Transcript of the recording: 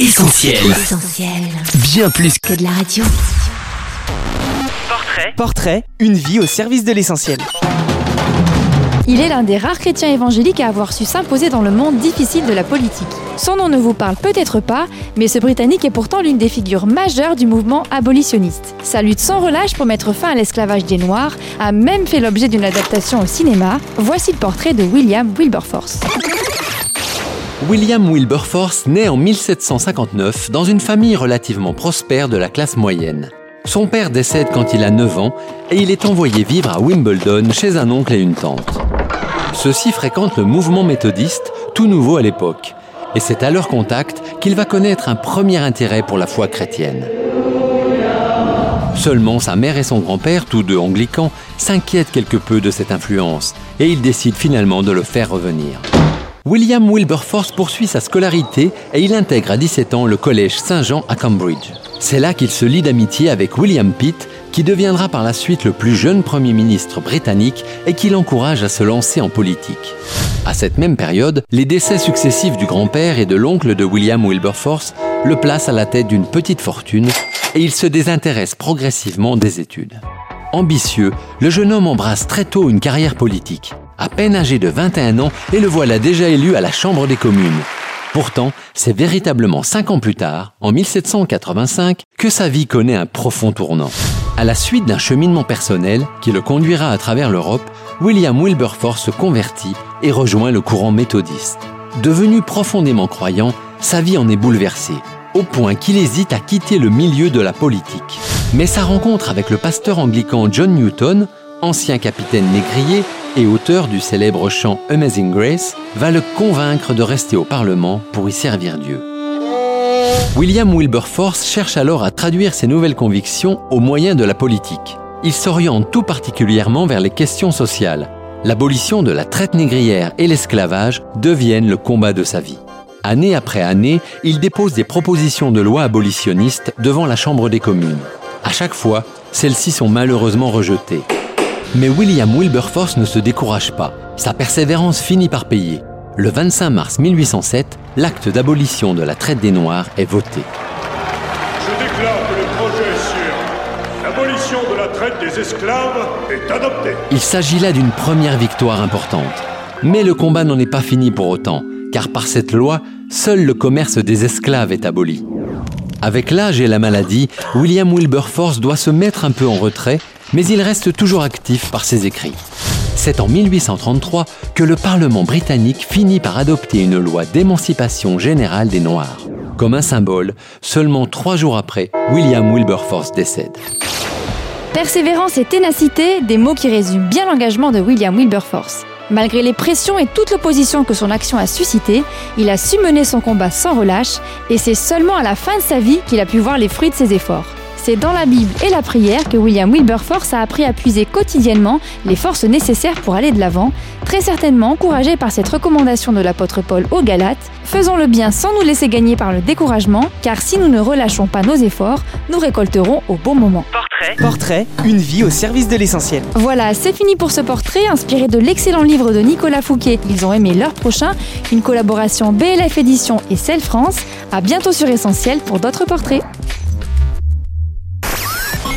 Essentiel. Essentiel. Bien plus que Que de la radio. Portrait, Portrait, une vie au service de l'essentiel. Il est l'un des rares chrétiens évangéliques à avoir su s'imposer dans le monde difficile de la politique. Son nom ne vous parle peut-être pas, mais ce Britannique est pourtant l'une des figures majeures du mouvement abolitionniste. Sa lutte sans relâche pour mettre fin à l'esclavage des Noirs a même fait l'objet d'une adaptation au cinéma. Voici le portrait de William Wilberforce. William Wilberforce naît en 1759 dans une famille relativement prospère de la classe moyenne. Son père décède quand il a 9 ans et il est envoyé vivre à Wimbledon chez un oncle et une tante. Ceux-ci fréquentent le mouvement méthodiste, tout nouveau à l'époque, et c'est à leur contact qu'il va connaître un premier intérêt pour la foi chrétienne. Seulement sa mère et son grand-père, tous deux anglicans, s'inquiètent quelque peu de cette influence, et ils décident finalement de le faire revenir. William Wilberforce poursuit sa scolarité et il intègre à 17 ans le collège Saint-Jean à Cambridge. C'est là qu'il se lie d'amitié avec William Pitt, qui deviendra par la suite le plus jeune Premier ministre britannique et qui l'encourage à se lancer en politique. À cette même période, les décès successifs du grand-père et de l'oncle de William Wilberforce le placent à la tête d'une petite fortune et il se désintéresse progressivement des études. Ambitieux, le jeune homme embrasse très tôt une carrière politique. À peine âgé de 21 ans, et le voilà déjà élu à la Chambre des communes. Pourtant, c'est véritablement cinq ans plus tard, en 1785, que sa vie connaît un profond tournant. À la suite d'un cheminement personnel qui le conduira à travers l'Europe, William Wilberforce se convertit et rejoint le courant méthodiste. Devenu profondément croyant, sa vie en est bouleversée, au point qu'il hésite à quitter le milieu de la politique. Mais sa rencontre avec le pasteur anglican John Newton, ancien capitaine négrier et auteur du célèbre chant Amazing Grace, va le convaincre de rester au Parlement pour y servir Dieu. William Wilberforce cherche alors à traduire ses nouvelles convictions au moyen de la politique. Il s'oriente tout particulièrement vers les questions sociales. L'abolition de la traite négrière et l'esclavage deviennent le combat de sa vie. Année après année, il dépose des propositions de loi abolitionnistes devant la Chambre des communes. À chaque fois, celles-ci sont malheureusement rejetées. Mais William Wilberforce ne se décourage pas. Sa persévérance finit par payer. Le 25 mars 1807, l'acte d'abolition de la traite des Noirs est voté. Je déclare que le projet sur l'abolition de la traite des esclaves est adopté. Il s'agit là d'une première victoire importante. Mais le combat n'en est pas fini pour autant, car par cette loi, seul le commerce des esclaves est aboli. Avec l'âge et la maladie, William Wilberforce doit se mettre un peu en retrait, mais il reste toujours actif par ses écrits. C'est en 1833 que le Parlement britannique finit par adopter une loi d'émancipation générale des Noirs. Comme un symbole, seulement trois jours après, William Wilberforce décède. Persévérance et ténacité, des mots qui résument bien l'engagement de William Wilberforce. Malgré les pressions et toute l'opposition que son action a suscité, il a su mener son combat sans relâche et c'est seulement à la fin de sa vie qu'il a pu voir les fruits de ses efforts. C'est dans la Bible et la prière que William Wilberforce a appris à puiser quotidiennement les forces nécessaires pour aller de l'avant, très certainement encouragé par cette recommandation de l'apôtre Paul aux Galates Faisons le bien sans nous laisser gagner par le découragement, car si nous ne relâchons pas nos efforts, nous récolterons au bon moment. portrait, Portrait, une vie au service de l'essentiel. Voilà, c'est fini pour ce portrait inspiré de l'excellent livre de Nicolas Fouquet. Ils ont aimé leur prochain, une collaboration BLF Édition et Celle France. À bientôt sur Essentiel pour d'autres portraits.